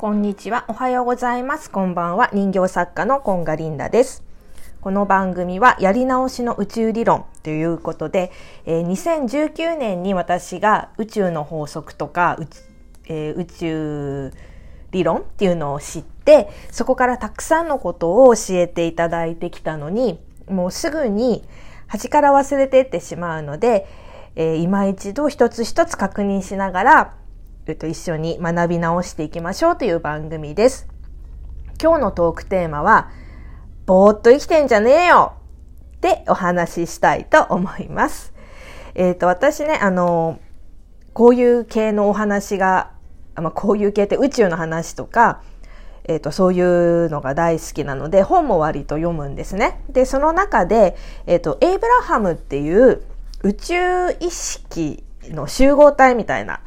こんにちは。おはようございます。こんばんは。人形作家のコンガリンダです。この番組はやり直しの宇宙理論ということで、え、2019年に私が宇宙の法則とか、え、宇宙理論っていうのを知って、そこからたくさんのことを教えていただいてきたのに、もうすぐに端から忘れてってしまうので、えー、今一度一つ一つ確認しながら、えっと、一緒に学び直していきましょうという番組です。今日のトークテーマは、ぼーっと生きてんじゃねえよってお話ししたいと思います。えっ、ー、と、私ね、あの、こういう系のお話が、まあ、こういう系って宇宙の話とか、え、ー、と、そういうのが大好きなので、本も割と読むんですね。で、その中で、え、ー、と、エイブラハムっていう宇宙意識の集合体みたいな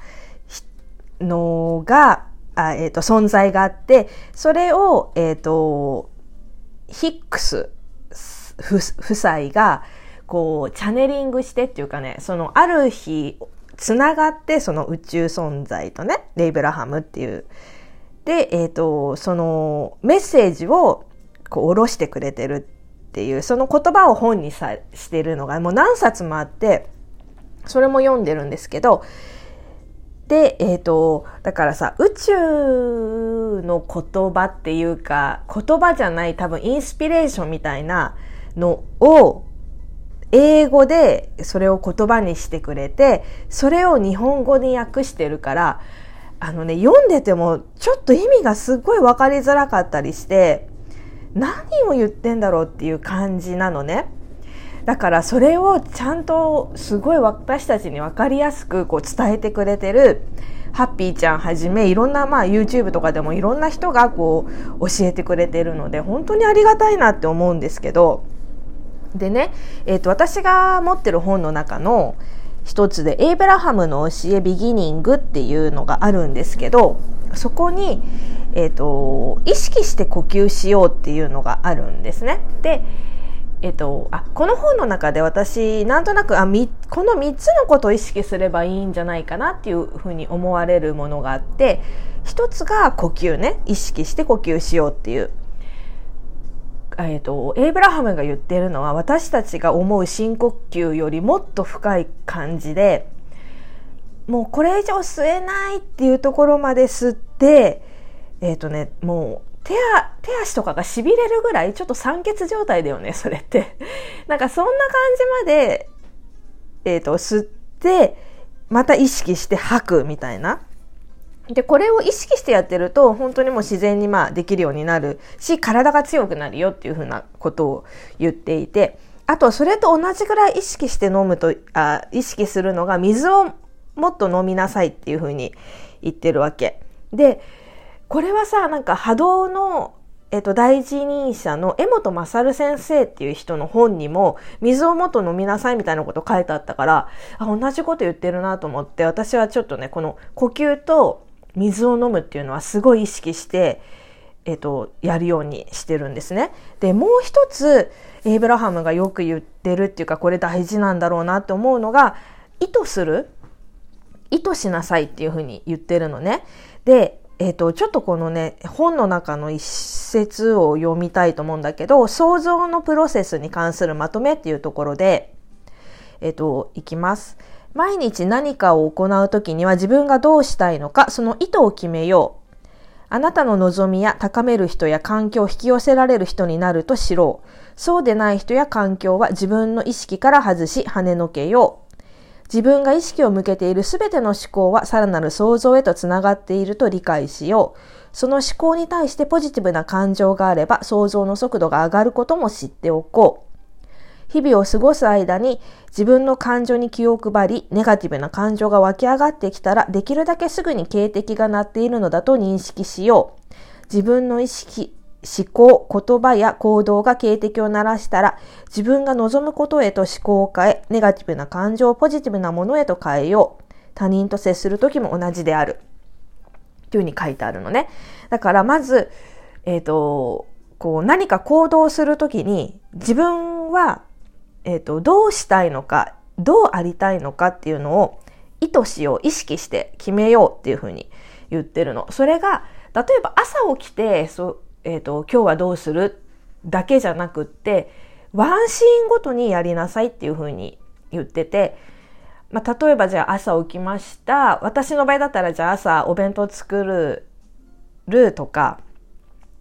のが、あえ、ー、と、存在があって、それを、え、ー、と、ヒックス夫妻が、こう、チャネリングしてっていうかね、その、ある日、つながって、その宇宙存在とね、レイブラハムっていう。で、え、ー、と、その、メッセージを、こう、下ろしてくれてるっていう、その言葉を本にさしてるのが、もう何冊もあって、それも読んでるんですけど、で、えっ、ー、と、だからさ、宇宙の言葉っていうか、言葉じゃない多分インスピレーションみたいなのを、英語でそれを言葉にしてくれて、それを日本語に訳してるから、あのね、読んでてもちょっと意味がすっごい分かりづらかったりして、何を言ってんだろうっていう感じなのね。だからそれをちゃんとすごい私たちに分かりやすくこう伝えてくれてるハッピーちゃんはじめいろんなまあ YouTube とかでもいろんな人がこう教えてくれてるので本当にありがたいなって思うんですけどでね、えー、と私が持ってる本の中の一つでエイブラハムの教えビギニングっていうのがあるんですけどそこに、えーと意識して呼吸しようっていうのがあるんですね。でえっと、あこの本の中で私なんとなくあみこの3つのことを意識すればいいんじゃないかなっていうふうに思われるものがあって1つが呼吸ね意識して呼吸しようっていう。えっと、エイブラハムが言ってるのは私たちが思う深呼吸よりもっと深い感じでもうこれ以上吸えないっていうところまで吸ってえっ、とねもう手手足とかが痺れるぐらいちょっと酸欠状態だよね、それって。なんかそんな感じまで、えっ、ー、と、吸って、また意識して吐くみたいな。で、これを意識してやってると、本当にもう自然にまあできるようになるし、体が強くなるよっていうふうなことを言っていて、あと、それと同じぐらい意識して飲むと、あ意識するのが水をもっと飲みなさいっていうふうに言ってるわけ。で、これはさ、なんか波動の、えっと、第一人者の江本勝先生っていう人の本にも、水をもっと飲みなさいみたいなこと書いてあったから、あ、同じこと言ってるなと思って、私はちょっとね、この呼吸と水を飲むっていうのはすごい意識して、えっと、やるようにしてるんですね。で、もう一つ、エイブラハムがよく言ってるっていうか、これ大事なんだろうなって思うのが、意図する意図しなさいっていうふうに言ってるのね。で、えっ、ー、と、ちょっとこのね、本の中の一節を読みたいと思うんだけど、想像のプロセスに関するまとめっていうところで、えっ、ー、と、いきます。毎日何かを行うときには自分がどうしたいのか、その意図を決めよう。あなたの望みや高める人や環境を引き寄せられる人になると知ろう。そうでない人や環境は自分の意識から外し跳ねのけよう。自分が意識を向けているすべての思考はさらなる想像へとつながっていると理解しよう。その思考に対してポジティブな感情があれば想像の速度が上がることも知っておこう。日々を過ごす間に自分の感情に気を配り、ネガティブな感情が湧き上がってきたら、できるだけすぐに警笛が鳴っているのだと認識しよう。自分の意識、思考、言葉や行動が警笛を鳴らしたら、自分が望むことへと思考を変え、ネガティブな感情をポジティブなものへと変えよう。他人と接するときも同じである。というふうに書いてあるのね。だからまず、えっ、ー、と、こう何か行動するときに自分は、えっ、ー、と、どうしたいのか、どうありたいのかっていうのを意図しよう、意識して決めようっていうふうに言ってるの。それが例えば朝起きてそ、えーと、今日はどうする？だけじゃなくってワンシーンごとにやりなさいっていうふうに言ってて、まあ、例えばじゃあ朝起きました。私の場合だったらじゃあ朝お弁当作るるとか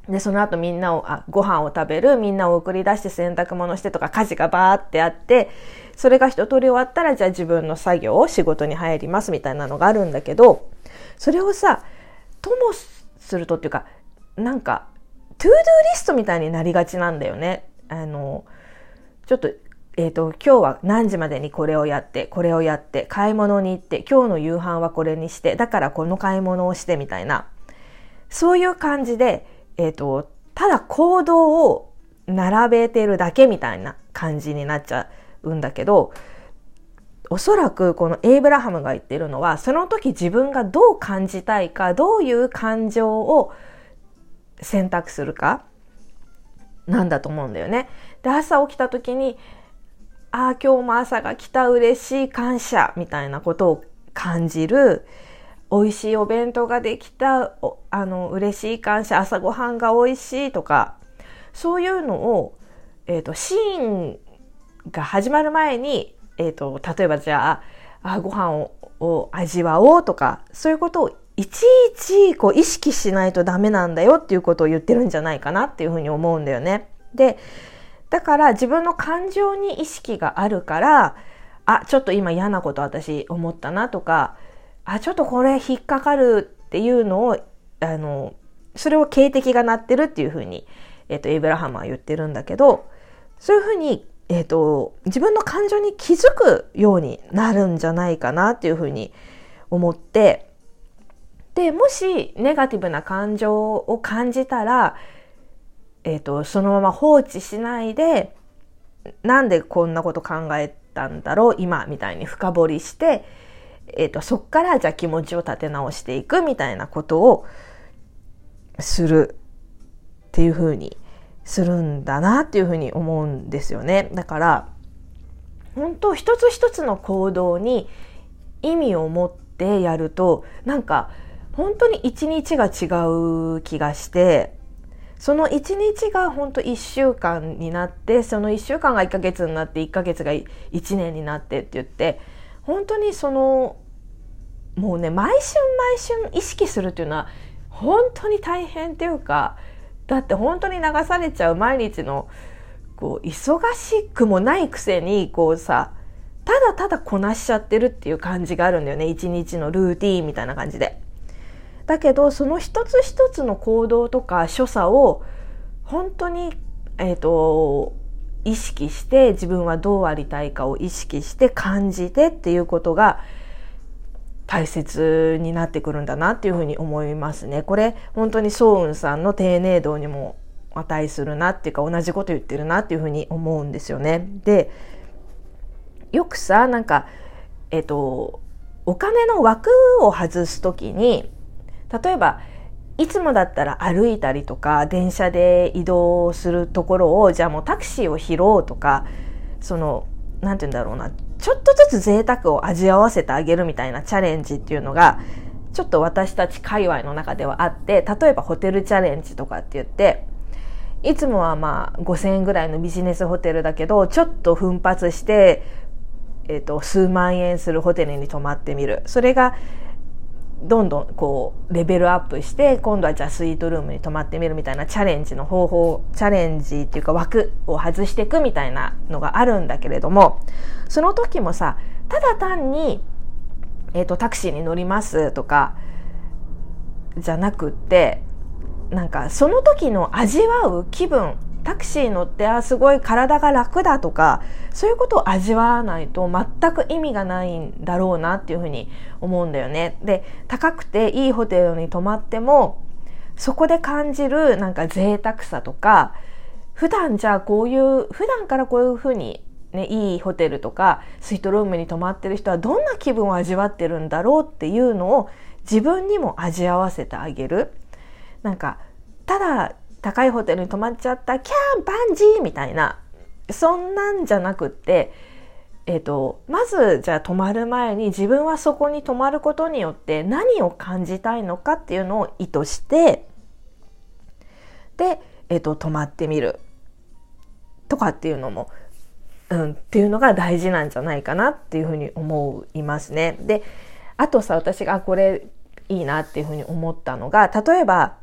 でその後みんなをあご飯を食べるみんなを送り出して洗濯物してとか家事がバーってあってそれが一通り終わったらじゃあ自分の作業を仕事に入りますみたいなのがあるんだけどそれをさともするとっていうかなんかトゥードゥリストみたいになりがちなんだよね。あのちょっとえっ、ー、と、今日は何時までにこれをやって、これをやって、買い物に行って、今日の夕飯はこれにして、だからこの買い物をしてみたいな、そういう感じで、えっ、ー、と、ただ行動を並べてるだけみたいな感じになっちゃうんだけど、おそらくこのエイブラハムが言ってるのは、その時自分がどう感じたいか、どういう感情を選択するか、なんだと思うんだよね。で、朝起きた時に、ああ、今日も朝が来た嬉しい感謝みたいなことを感じる。美味しいお弁当ができた、あの、嬉しい感謝、朝ごはんが美味しいとか、そういうのを、え、ー、と、シーンが始まる前に、えっ、ー、と、例えばじゃあ、あご飯をを味わおうとか、そういうことをいちいちこう意識しないとダメなんだよっていうことを言ってるんじゃないかなっていうふうに思うんだよね。で、だから自分の感情に意識があるから、あ、ちょっと今嫌なこと私思ったなとか、あ、ちょっとこれ引っかかるっていうのを、あの、それを警笛が鳴ってるっていうふうに、えっ、と、エイブラハムは言ってるんだけど、そういうふうに、えっ、と、自分の感情に気づくようになるんじゃないかなっていうふうに思って、で、もしネガティブな感情を感じたら、えっ、と、そのまま放置しないで、なんでこんなこと考えたんだろう、今、みたいに深掘りして、えっ、ー、と、そっからじゃあ気持ちを立て直していくみたいなことをするっていうふうにするんだなっていうふうに思うんですよね。だから、本当一つ一つの行動に意味を持ってやると、なんか本当に一日が違う気がして、その一日が本当一週間になって、その一週間が一ヶ月になって、一ヶ月が一年になってって言って、本当にそのもうね毎春毎春意識するっていうのは本当に大変っていうかだって本当に流されちゃう毎日のこう忙しくもないくせにこうさただただこなしちゃってるっていう感じがあるんだよね一日のルーティーンみたいな感じで。だけどその一つ一つの行動とか所作を本当にえっ、ー、と意識して自分はどうありたいかを意識して感じてっていうことが大切になってくるんだなっていうふうに思いますね。これ本当にソ雲さんの丁寧度にも値するなっていうか同じこと言ってるなっていうふうに思うんですよね。でよくさなんかえっとお金の枠を外す時に例えばいつもだったら歩いたりとか電車で移動するところをじゃあもうタクシーを拾おうとかその何て言うんだろうなちょっとずつ贅沢を味わわせてあげるみたいなチャレンジっていうのがちょっと私たち界隈の中ではあって例えばホテルチャレンジとかって言っていつもはまあ5000円ぐらいのビジネスホテルだけどちょっと奮発してえっ、ー、と数万円するホテルに泊まってみる。それがどんどんこうレベルアップして今度はじゃあスイートルームに泊まってみるみたいなチャレンジの方法チャレンジっていうか枠を外していくみたいなのがあるんだけれどもその時もさただ単に、えーと、タクシーに乗りますとかじゃなくってなんかその時の味わう気分タクシー乗ってあすごい体が楽だとかそういうことを味わわないと全く意味がないんだろうなっていうふうに思うんだよね。で高くていいホテルに泊まってもそこで感じるなんか贅沢さとか普段じゃあこういう普段からこういうふうにね、いいホテルとかスイートルームに泊まってる人はどんな気分を味わってるんだろうっていうのを自分にも味合わせてあげる。なんかただ高いホテルに泊まっちゃったキャンバンジーみたいなそんなんじゃなくってえっ、ー、と、まずじゃあ泊まる前に自分はそこに泊まることによって何を感じたいのかっていうのを意図して、で、えっ、ー、と、泊まってみるとかっていうのも、うん、っていうのが大事なんじゃないかなっていうふうに思いますね。で、あとさ、私がこれいいなっていうふうに思ったのが、例えば、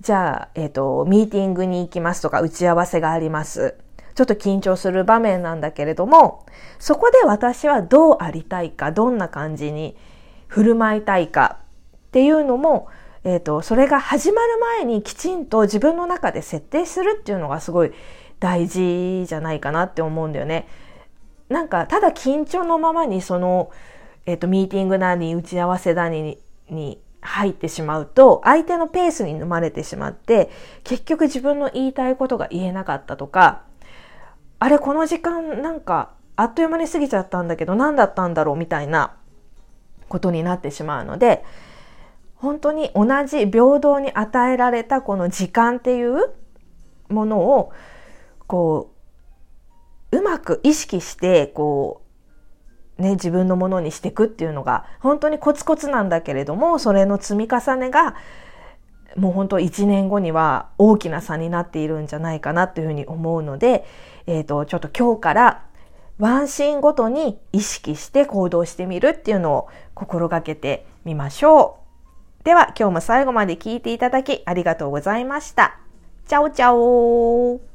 じゃあ、えっ、ー、と、ミーティングに行きますとか、打ち合わせがあります。ちょっと緊張する場面なんだけれども、そこで私はどうありたいか、どんな感じに振る舞いたいかっていうのも、えっ、ー、と、それが始まる前にきちんと自分の中で設定するっていうのがすごい大事じゃないかなって思うんだよね。なんか、ただ緊張のままにその、えっ、ー、と、ミーティングなり打ち合わせなりにに入ってしまうと、相手のペースに飲まれてしまって、結局自分の言いたいことが言えなかったとか、あれ、この時間なんか、あっという間に過ぎちゃったんだけど、何だったんだろうみたいなことになってしまうので、本当に同じ平等に与えられたこの時間っていうものを、こう、うまく意識して、こう、ね、自分のものにしていくっていうのが、本当にコツコツなんだけれども、それの積み重ねが、もう本当1年後には大きな差になっているんじゃないかなというふうに思うので、えっ、ー、と、ちょっと今日からワンシーンごとに意識して行動してみるっていうのを心がけてみましょう。では今日も最後まで聞いていただきありがとうございました。チャオチャオ